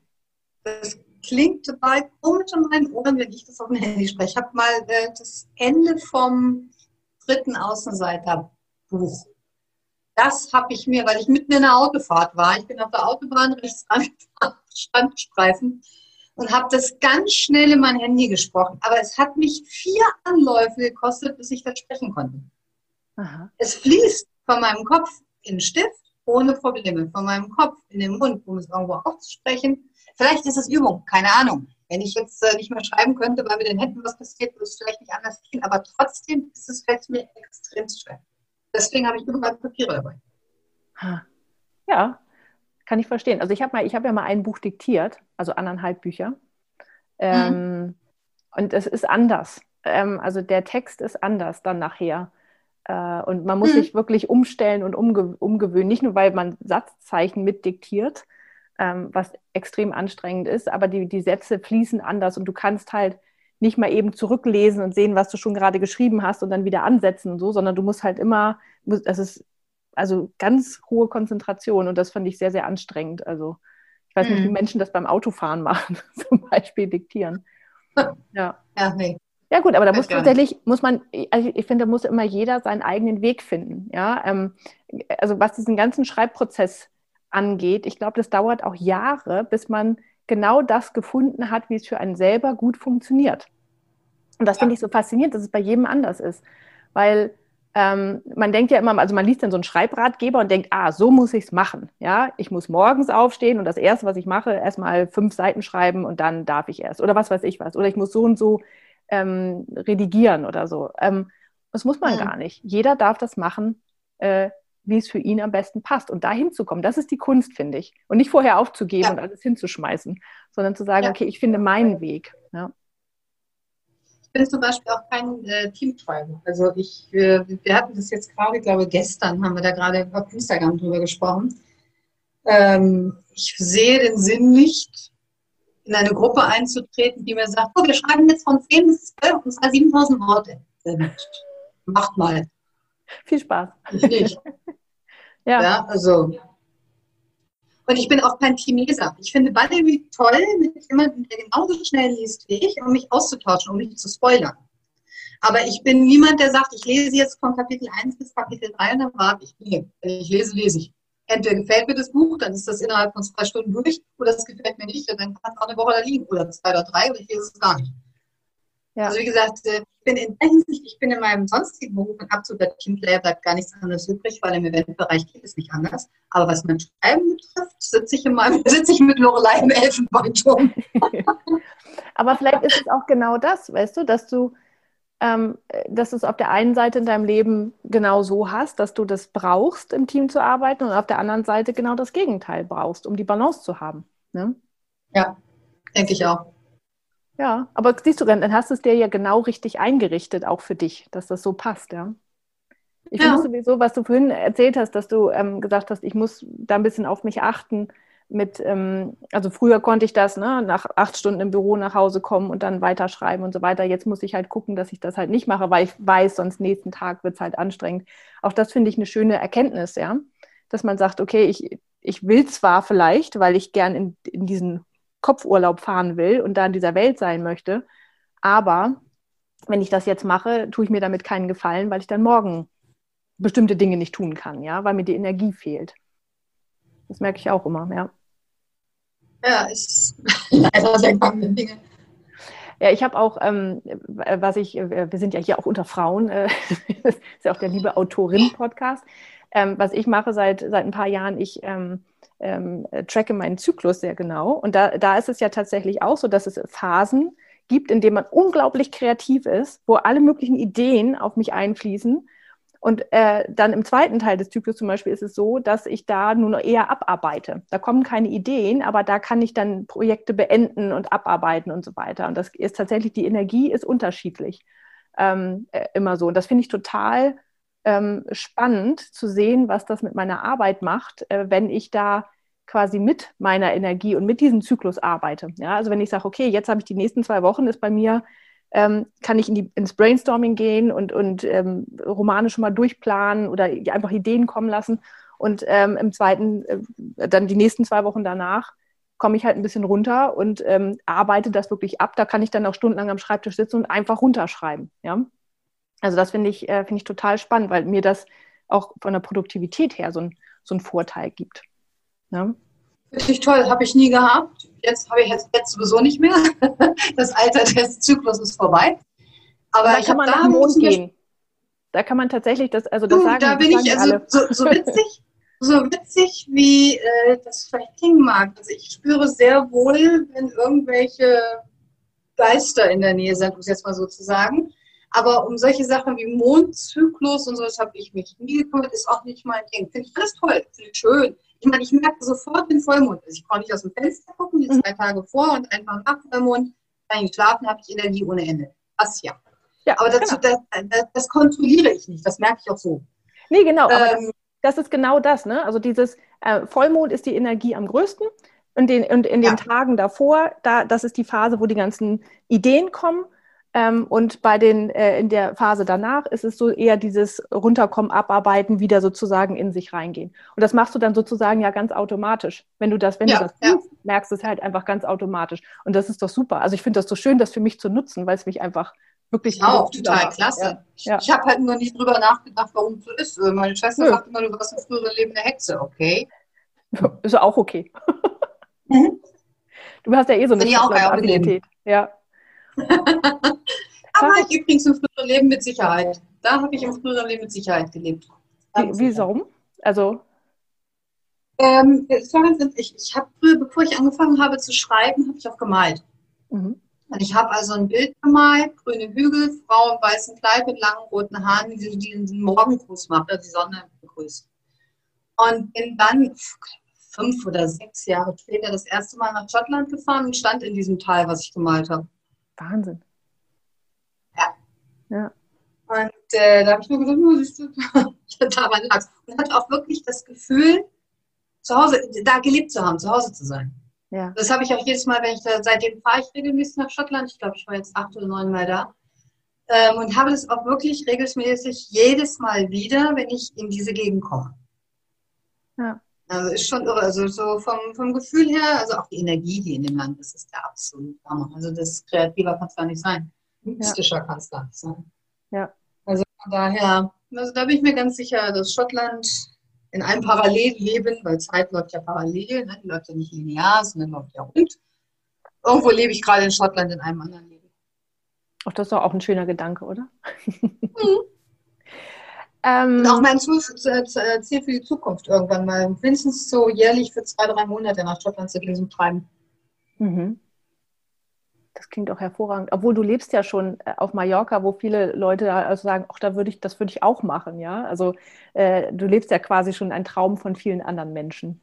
Das klingt total komisch in meinen Ohren, wenn ich das auf dem Handy spreche. Ich habe mal äh, das Ende vom dritten Außenseiterbuch. Das habe ich mir, weil ich mitten in der Autofahrt war. Ich bin auf der Autobahn rechts angefahren, Standstreifen und habe das ganz schnell in mein Handy gesprochen. Aber es hat mich vier Anläufe gekostet, bis ich das sprechen konnte. Aha. Es fließt von meinem Kopf in den Stift ohne Probleme, von meinem Kopf in den Mund, um es irgendwo auszusprechen. Vielleicht ist es Übung, keine Ahnung. Wenn ich jetzt äh, nicht mehr schreiben könnte, weil mit den Händen was passiert, würde es vielleicht nicht anders gehen. Aber trotzdem ist es fällt mir extrem schwer. Deswegen habe ich überall Papiere dabei. Ja, kann ich verstehen. Also ich habe mal, ja mal ein Buch diktiert, also anderthalb Bücher. Ähm, mhm. Und es ist anders. Ähm, also der Text ist anders dann nachher. Äh, und man muss mhm. sich wirklich umstellen und umge umgewöhnen. Nicht nur, weil man Satzzeichen mitdiktiert, ähm, was extrem anstrengend ist, aber die, die Sätze fließen anders und du kannst halt nicht mal eben zurücklesen und sehen, was du schon gerade geschrieben hast und dann wieder ansetzen und so, sondern du musst halt immer, das ist also ganz hohe Konzentration und das fand ich sehr, sehr anstrengend. Also ich weiß nicht, wie mhm. Menschen das beim Autofahren machen, zum Beispiel diktieren. Ja. Ja, nee. Ja gut, aber da muss tatsächlich, muss man, also ich finde, da muss immer jeder seinen eigenen Weg finden. Ja, ähm, also was diesen ganzen Schreibprozess angeht, ich glaube, das dauert auch Jahre, bis man genau das gefunden hat, wie es für einen selber gut funktioniert. Und das ja. finde ich so faszinierend, dass es bei jedem anders ist. Weil ähm, man denkt ja immer, also man liest dann so einen Schreibratgeber und denkt, ah, so muss ich es machen. Ja, ich muss morgens aufstehen und das erste, was ich mache, erstmal fünf Seiten schreiben und dann darf ich erst. Oder was weiß ich was. Oder ich muss so und so ähm, redigieren oder so. Ähm, das muss man mhm. gar nicht. Jeder darf das machen, äh, wie es für ihn am besten passt. Und da hinzukommen, das ist die Kunst, finde ich. Und nicht vorher aufzugeben ja. und alles hinzuschmeißen, sondern zu sagen, ja. okay, ich finde meinen Weg. Bin zum Beispiel auch kein äh, Teamtreiber. Also ich, äh, wir hatten das jetzt gerade, ich glaube gestern haben wir da gerade auf Instagram drüber gesprochen. Ähm, ich sehe den Sinn nicht, in eine Gruppe einzutreten, die mir sagt, oh, wir schreiben jetzt von 10 bis 12 und zwar 7000 Worte. Macht mal. Viel Spaß. Ich nicht. ja. ja, also und ich bin auch kein Chineser. Ich finde Valerie toll, mit jemandem, der genauso schnell liest wie ich, um mich auszutauschen, um mich zu spoilern. Aber ich bin niemand, der sagt, ich lese jetzt von Kapitel 1 bis Kapitel 3 und dann warte ich. Nee, ich lese, lese ich. Entweder gefällt mir das Buch, dann ist das innerhalb von zwei Stunden durch, oder es gefällt mir nicht, dann kann es auch eine Woche da liegen, oder zwei oder drei, oder ich lese es gar nicht. Ja. Also wie gesagt, äh, ich bin in der Hinsicht, ich bin in meinem sonstigen Beruf ein absoluter Teamplayer, bleibt gar nichts anderes übrig, weil im Eventbereich geht es nicht anders. Aber was mein Schreiben betrifft, sitze ich, in meinem, sitze ich mit Lorelei im Elfenbeinturm. Aber vielleicht ist es auch genau das, weißt du, dass du, ähm, dass du es auf der einen Seite in deinem Leben genau so hast, dass du das brauchst, im Team zu arbeiten und auf der anderen Seite genau das Gegenteil brauchst, um die Balance zu haben. Ne? Ja, denke ich auch. Ja, aber siehst du, dann hast du es dir ja genau richtig eingerichtet, auch für dich, dass das so passt, ja. Ich ja. finde sowieso, was du vorhin erzählt hast, dass du ähm, gesagt hast, ich muss da ein bisschen auf mich achten mit, ähm, also früher konnte ich das, ne, nach acht Stunden im Büro nach Hause kommen und dann weiterschreiben und so weiter. Jetzt muss ich halt gucken, dass ich das halt nicht mache, weil ich weiß, sonst nächsten Tag wird es halt anstrengend. Auch das finde ich eine schöne Erkenntnis, ja. Dass man sagt, okay, ich, ich will zwar vielleicht, weil ich gern in, in diesen Kopfurlaub fahren will und da in dieser Welt sein möchte. Aber wenn ich das jetzt mache, tue ich mir damit keinen Gefallen, weil ich dann morgen bestimmte Dinge nicht tun kann, ja, weil mir die Energie fehlt. Das merke ich auch immer, ja. Ja, ist leider sehr Dinge. Ja, ich habe auch, ähm, was ich, äh, wir sind ja hier auch unter Frauen, äh, ist ja auch der liebe Autorin-Podcast. Ähm, was ich mache seit, seit ein paar Jahren, ich ähm, ähm, tracke meinen Zyklus sehr genau. Und da, da ist es ja tatsächlich auch so, dass es Phasen gibt, in denen man unglaublich kreativ ist, wo alle möglichen Ideen auf mich einfließen. Und äh, dann im zweiten Teil des Zyklus zum Beispiel ist es so, dass ich da nur noch eher abarbeite. Da kommen keine Ideen, aber da kann ich dann Projekte beenden und abarbeiten und so weiter. Und das ist tatsächlich, die Energie ist unterschiedlich ähm, äh, immer so. Und das finde ich total ähm, spannend zu sehen, was das mit meiner Arbeit macht, äh, wenn ich da quasi mit meiner Energie und mit diesem Zyklus arbeite. Ja, also wenn ich sage, okay, jetzt habe ich die nächsten zwei Wochen, ist bei mir, ähm, kann ich in die, ins Brainstorming gehen und, und ähm, Romane schon mal durchplanen oder einfach Ideen kommen lassen. Und ähm, im zweiten, äh, dann die nächsten zwei Wochen danach, komme ich halt ein bisschen runter und ähm, arbeite das wirklich ab. Da kann ich dann auch stundenlang am Schreibtisch sitzen und einfach runterschreiben. Ja? Also das finde ich, äh, find ich total spannend, weil mir das auch von der Produktivität her so, ein, so einen Vorteil gibt. Finde ich toll, habe ich nie gehabt. Jetzt habe ich jetzt, jetzt sowieso nicht mehr. Das Alter des Zyklus ist vorbei. Aber da kann man nach dem Mond gehen. Da kann man tatsächlich das, also das du, sagen. Da bin ich also so, so, witzig, so witzig, wie äh, das vielleicht klingen mag. Also ich spüre sehr wohl, wenn irgendwelche Geister in der Nähe sind, um es jetzt mal so zu sagen. Aber um solche Sachen wie Mondzyklus und so, das habe ich mich nie gekümmert, ist auch nicht mein Ding. Finde ich alles toll, finde ich schön. Ich meine, ich merke sofort den Vollmond. Also ich brauche nicht aus dem Fenster gucken, die zwei Tage vor und einfach nach Vollmond. Kann ich schlafen, habe ich Energie ohne Ende. Das ja. ja aber dazu, genau. das, das, kontrolliere ich nicht. Das merke ich auch so. Nee, genau. Aber ähm, das, das, ist genau das. Ne? Also dieses äh, Vollmond ist die Energie am größten. Und, den, und in den ja. Tagen davor, da, das ist die Phase, wo die ganzen Ideen kommen. Ähm, und bei den, äh, in der Phase danach ist es so eher dieses Runterkommen, Abarbeiten, wieder sozusagen in sich reingehen. Und das machst du dann sozusagen ja ganz automatisch. Wenn du das, wenn ja, du das tust, ja. merkst du es halt einfach ganz automatisch. Und das ist doch super. Also ich finde das so schön, das für mich zu nutzen, weil es mich einfach wirklich. Auch total klasse. Ja. Ich habe halt nur nicht drüber nachgedacht, warum es so ist. Meine Schwester sagt immer, du warst im früheren Leben eine Hexe, okay? Ist auch okay. Mhm. Du hast ja eh so eine Affinität. Ja. Aber ich übrigens im früheren Leben mit Sicherheit. Da habe ich im früheren Leben mit Sicherheit gelebt. Wie, wieso? Also. Ähm, ich, ich habe früher, bevor ich angefangen habe zu schreiben, habe ich auch gemalt. Mhm. Und ich habe also ein Bild gemalt, grüne Hügel, Frau im weißen Kleid mit langen roten Haaren, die, die den Morgengruß macht, die Sonne begrüßt. Und bin dann fünf oder sechs Jahre später das erste Mal nach Schottland gefahren und stand in diesem Tal, was ich gemalt habe. Wahnsinn. Ja. Ja. Und äh, da habe ich mir gedacht, oh, siehst du, daran lag Und hatte auch wirklich das Gefühl, zu Hause, da gelebt zu haben, zu Hause zu sein. Ja. Das habe ich auch jedes Mal, wenn ich da, seitdem fahre ich regelmäßig nach Schottland. Ich glaube, ich war jetzt acht oder neun Mal da. Ähm, und habe das auch wirklich regelmäßig jedes Mal wieder, wenn ich in diese Gegend komme. Ja. Also ist schon irre. Also so vom, vom Gefühl her, also auch die Energie, die in dem Land ist, ist der absolut Hammer. Also das kreativer kann es gar nicht sein. Mystischer ja. kann es gar nicht sein. Ja. Also von daher, also da bin ich mir ganz sicher, dass Schottland in einem Parallelleben, weil Zeit läuft ja parallel, ne? die läuft ja nicht linear, sondern läuft ja rund. Irgendwo lebe ich gerade in Schottland in einem anderen Leben. Ach, das ist doch auch ein schöner Gedanke, oder? Mhm. Ähm, Und auch mein äh, Ziel für die Zukunft irgendwann mal, mindestens so jährlich für zwei, drei Monate nach Schottland zu gehen zum Treiben. Mhm. Das klingt auch hervorragend. Obwohl du lebst ja schon äh, auf Mallorca, wo viele Leute also sagen, ach, da würde ich, das würde ich auch machen, ja. Also äh, du lebst ja quasi schon ein Traum von vielen anderen Menschen.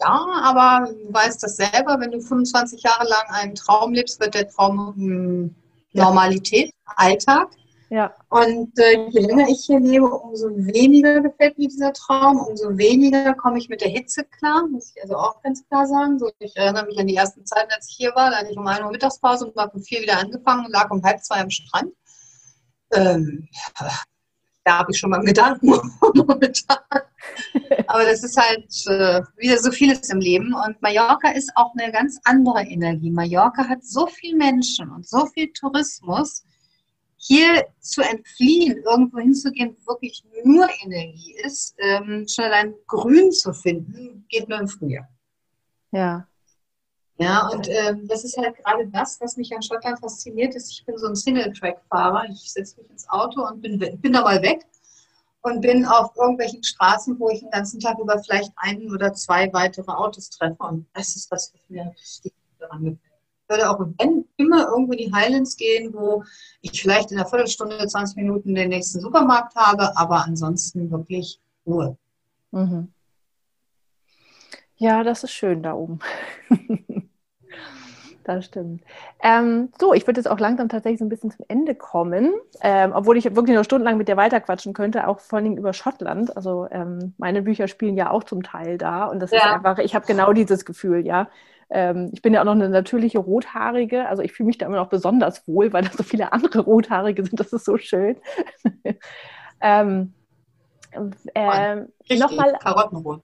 Ja, aber du weißt das selber, wenn du 25 Jahre lang einen Traum lebst, wird der Traum hm, Normalität. Alltag. Ja. Und äh, je länger ich hier lebe, umso weniger gefällt mir dieser Traum, umso weniger komme ich mit der Hitze klar, muss ich also auch ganz klar sagen. So, ich erinnere mich an die ersten Zeiten, als ich hier war, da hatte ich um 1 Uhr Mittagspause und war um vier wieder angefangen und lag um halb zwei am Strand. Ähm, da habe ich schon mal einen Gedanken momentan. Aber das ist halt äh, wieder so vieles im Leben. Und Mallorca ist auch eine ganz andere Energie. Mallorca hat so viele Menschen und so viel Tourismus hier zu entfliehen, irgendwo hinzugehen, wo wirklich nur Energie ist, ähm, schon allein Grün zu finden, geht nur im Frühjahr. Ja. Ja, und ähm, das ist halt gerade das, was mich an Schottland fasziniert ist. Ich bin so ein Single-Track-Fahrer. Ich setze mich ins Auto und bin, bin da mal weg und bin auf irgendwelchen Straßen, wo ich den ganzen Tag über vielleicht einen oder zwei weitere Autos treffe. Und das ist das, was mir richtig daran gefällt würde auch wenn immer irgendwo in die Highlands gehen, wo ich vielleicht in einer Viertelstunde, 20 Minuten den nächsten Supermarkt habe, aber ansonsten wirklich Ruhe. Mhm. Ja, das ist schön da oben. das stimmt. Ähm, so, ich würde jetzt auch langsam tatsächlich so ein bisschen zum Ende kommen, ähm, obwohl ich wirklich noch stundenlang mit dir weiterquatschen könnte, auch vor allem über Schottland. Also ähm, meine Bücher spielen ja auch zum Teil da und das ja. ist einfach, ich habe genau dieses Gefühl, ja. Ähm, ich bin ja auch noch eine natürliche Rothaarige, also ich fühle mich da immer noch besonders wohl, weil da so viele andere Rothaarige sind. Das ist so schön. ähm, ähm, Nochmal. Karottenrot.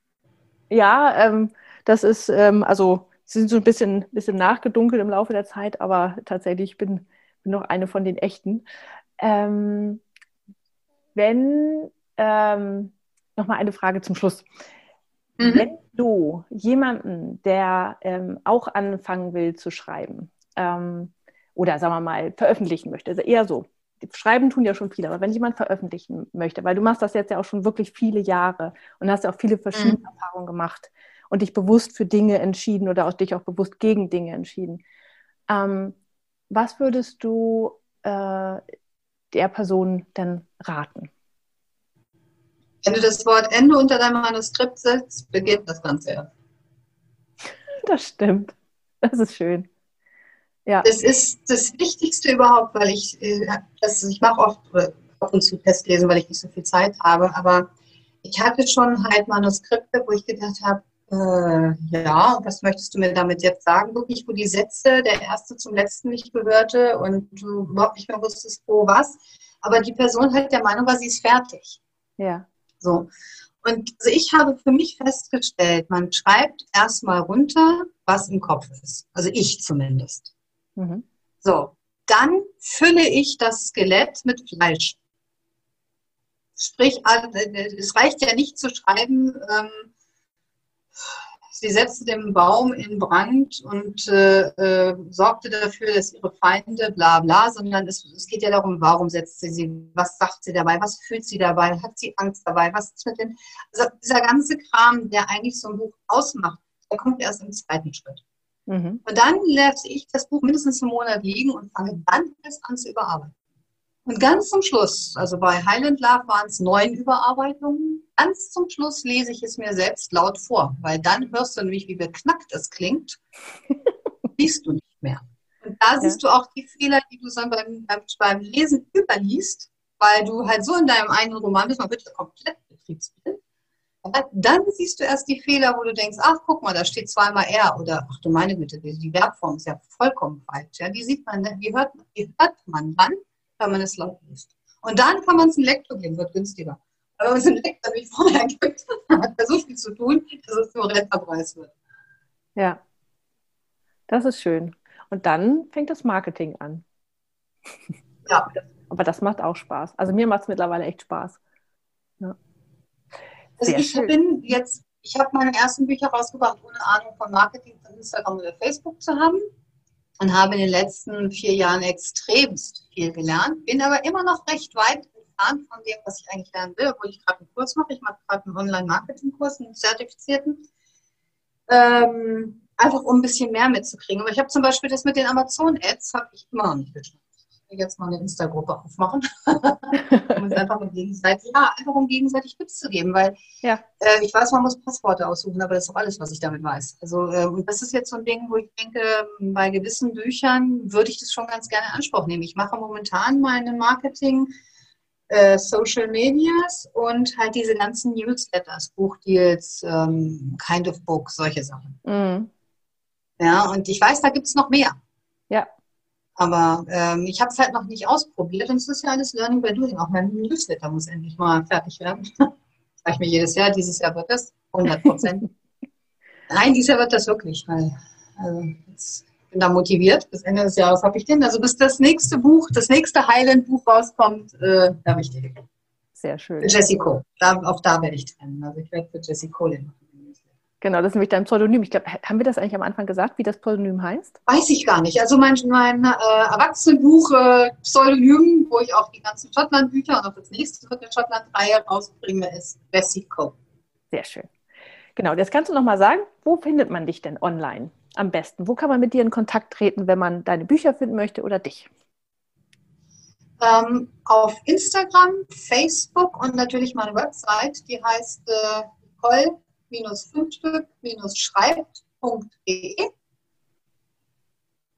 Ja, ähm, das ist, ähm, also sie sind so ein bisschen, bisschen nachgedunkelt im Laufe der Zeit, aber tatsächlich bin ich noch eine von den echten. Ähm, wenn, ähm, nochmal eine Frage zum Schluss. Mhm. Wenn du jemanden, der ähm, auch anfangen will zu schreiben ähm, oder sagen wir mal veröffentlichen möchte, also eher so, Schreiben tun ja schon viele, aber wenn jemand veröffentlichen möchte, weil du machst das jetzt ja auch schon wirklich viele Jahre und hast ja auch viele verschiedene mhm. Erfahrungen gemacht und dich bewusst für Dinge entschieden oder auch dich auch bewusst gegen Dinge entschieden. Ähm, was würdest du äh, der Person denn raten? Wenn du das Wort Ende unter deinem Manuskript setzt, beginnt das Ganze erst. Das stimmt. Das ist schön. Ja. Das ist das Wichtigste überhaupt, weil ich, äh, das, ich mache oft ab und zu Testlesen, weil ich nicht so viel Zeit habe, aber ich hatte schon halt Manuskripte, wo ich gedacht habe, äh, ja, was möchtest du mir damit jetzt sagen? Wirklich, wo die Sätze der erste zum letzten nicht gehörte und du überhaupt nicht mehr wusstest, wo was. Aber die Person halt der Meinung war, sie ist fertig. Ja. So. Und also ich habe für mich festgestellt, man schreibt erstmal runter, was im Kopf ist. Also ich zumindest. Mhm. So. Dann fülle ich das Skelett mit Fleisch. Sprich, es reicht ja nicht zu schreiben, ähm, Sie setzte den Baum in Brand und äh, äh, sorgte dafür, dass ihre Feinde bla bla, sondern es, es, geht ja darum, warum setzt sie sie, was sagt sie dabei, was fühlt sie dabei, hat sie Angst dabei, was ist mit dem, also dieser ganze Kram, der eigentlich so ein Buch ausmacht, der kommt erst im zweiten Schritt. Mhm. Und dann lasse ich das Buch mindestens einen Monat liegen und fange dann erst an zu überarbeiten. Und ganz zum Schluss, also bei Highland Love waren es neun Überarbeitungen, ganz zum Schluss lese ich es mir selbst laut vor, weil dann hörst du nämlich, wie beknackt es klingt, liest du nicht mehr. Und da ja. siehst du auch die Fehler, die du dann beim, beim Lesen überliest, weil du halt so in deinem eigenen Roman bist, man wird ja komplett betriebsblind. Dann siehst du erst die Fehler, wo du denkst, ach, guck mal, da steht zweimal R oder ach du meine Güte, die Verbform ist ja vollkommen falsch. Ja, die sieht man, die hört, die hört man dann, wenn man es laut liest. Und dann kann man es in Lektor geben, wird günstiger. Aber wenn man es in Lektor wie vorher gibt, hat er so viel zu tun, dass es nur Renterpreis wird. Ja, das ist schön. Und dann fängt das Marketing an. Ja. Aber das macht auch Spaß. Also mir macht es mittlerweile echt Spaß. Ja. Also ich schön. bin jetzt, ich habe meine ersten Bücher rausgebracht, ohne Ahnung von Marketing, von Instagram oder Facebook zu haben. und habe in den letzten vier Jahren extremst viel gelernt, bin aber immer noch recht weit entfernt von dem, was ich eigentlich lernen will, obwohl ich gerade einen Kurs mache. Ich mache gerade einen Online-Marketing-Kurs, einen zertifizierten. Ähm, einfach um ein bisschen mehr mitzukriegen. Aber ich habe zum Beispiel das mit den Amazon-Ads, habe ich immer noch nicht geschafft. Ich will jetzt mal eine Insta-Gruppe aufmachen. um einfach um gegenseitig, ja, einfach um gegenseitig Tipps zu geben, weil ja. äh, ich weiß, man muss Passworte aussuchen, aber das ist auch alles, was ich damit weiß. Also äh, und das ist jetzt so ein Ding, wo ich denke, bei gewissen Büchern würde ich das schon ganz gerne in Anspruch nehmen. Ich mache momentan meine Marketing- äh, Social Medias und halt diese ganzen Newsletters, Buchdeals, ähm, Kind of Book, solche Sachen. Mhm. Ja, und ich weiß, da gibt es noch mehr. Ja. Aber ähm, ich habe es halt noch nicht ausprobiert und es ist ja alles Learning by Doing. Auch mein Newsletter muss endlich mal fertig werden. Sag ich mir jedes Jahr, dieses Jahr wird das 100 Prozent. Nein, dieses Jahr wird das wirklich. Weil, also jetzt bin da motiviert. Bis Ende des Jahres habe ich den. Also bis das nächste Buch, das nächste Highland-Buch rauskommt, äh, da habe ich den. Sehr schön. Für Jessico. Da, auch da werde ich trennen. Also ich werde für Jessico den machen. Genau, das ist nämlich dein Pseudonym. Ich glaube, haben wir das eigentlich am Anfang gesagt, wie das Pseudonym heißt? Weiß ich gar nicht. Also mein, mein äh, Erwachsenenbuch äh, Pseudonym, wo ich auch die ganzen Schottland-Bücher und auch das nächste von der Schottland-Reihe rausbringe, ist Jessico. Sehr schön. Genau, jetzt kannst du noch mal sagen, wo findet man dich denn online? Am besten? Wo kann man mit dir in Kontakt treten, wenn man deine Bücher finden möchte oder dich? Ähm, auf Instagram, Facebook und natürlich meine Website, die heißt äh, nicole-fünfstück-schreibt.de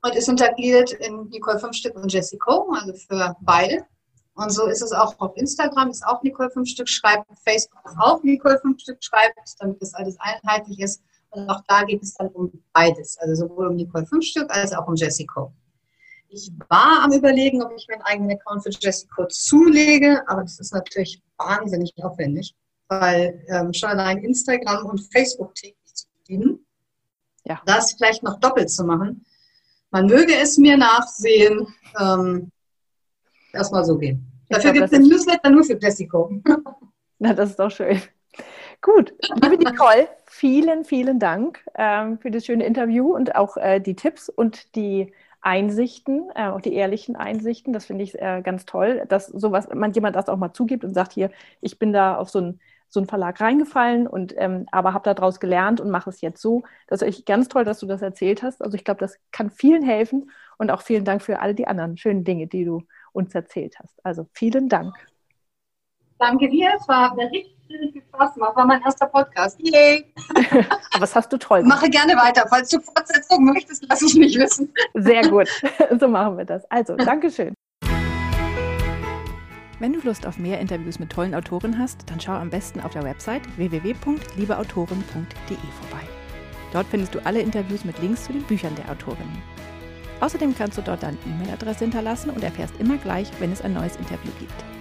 und ist untergliedert in Nicole Fünfstück und Jessico, also für beide. Und so ist es auch auf Instagram, ist auch Nicole Fünfstück schreibt, Facebook ist auch Nicole Fünfstück schreibt, damit das alles einheitlich ist. Und auch da geht es dann um beides, also sowohl um Nicole Fünfstück als auch um Jessico. Ich war am Überlegen, ob ich meinen eigenen Account für Jessico zulege, aber das ist natürlich wahnsinnig aufwendig, weil ähm, schon allein Instagram und Facebook täglich zu bedienen, ja. das vielleicht noch doppelt zu machen. Man möge es mir nachsehen, ähm, erstmal so gehen. Dafür gibt es den Newsletter nur für Jessico. Na, das ist doch schön. Gut, liebe Nicole, vielen, vielen Dank ähm, für das schöne Interview und auch äh, die Tipps und die Einsichten, äh, auch die ehrlichen Einsichten. Das finde ich äh, ganz toll, dass sowas, man jemand das auch mal zugibt und sagt, hier, ich bin da auf so einen so einen Verlag reingefallen und ähm, aber habe daraus gelernt und mache es jetzt so. Das ist echt ganz toll, dass du das erzählt hast. Also ich glaube, das kann vielen helfen und auch vielen Dank für all die anderen schönen Dinge, die du uns erzählt hast. Also vielen Dank. Danke dir, es war richtig richtig viel Spaß gemacht. War mein erster Podcast. Yay! Aber das hast du toll gemacht. Mache gerne weiter. Falls du Fortsetzung möchtest, lass ich mich wissen. Sehr gut. So machen wir das. Also, Dankeschön. Wenn du Lust auf mehr Interviews mit tollen Autoren hast, dann schau am besten auf der Website www.liebeautoren.de vorbei. Dort findest du alle Interviews mit Links zu den Büchern der Autorinnen. Außerdem kannst du dort deine E-Mail-Adresse hinterlassen und erfährst immer gleich, wenn es ein neues Interview gibt.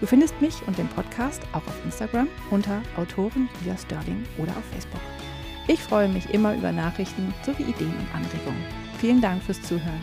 Du findest mich und den Podcast auch auf Instagram unter Autorin Julia Sterling oder auf Facebook. Ich freue mich immer über Nachrichten sowie Ideen und Anregungen. Vielen Dank fürs Zuhören.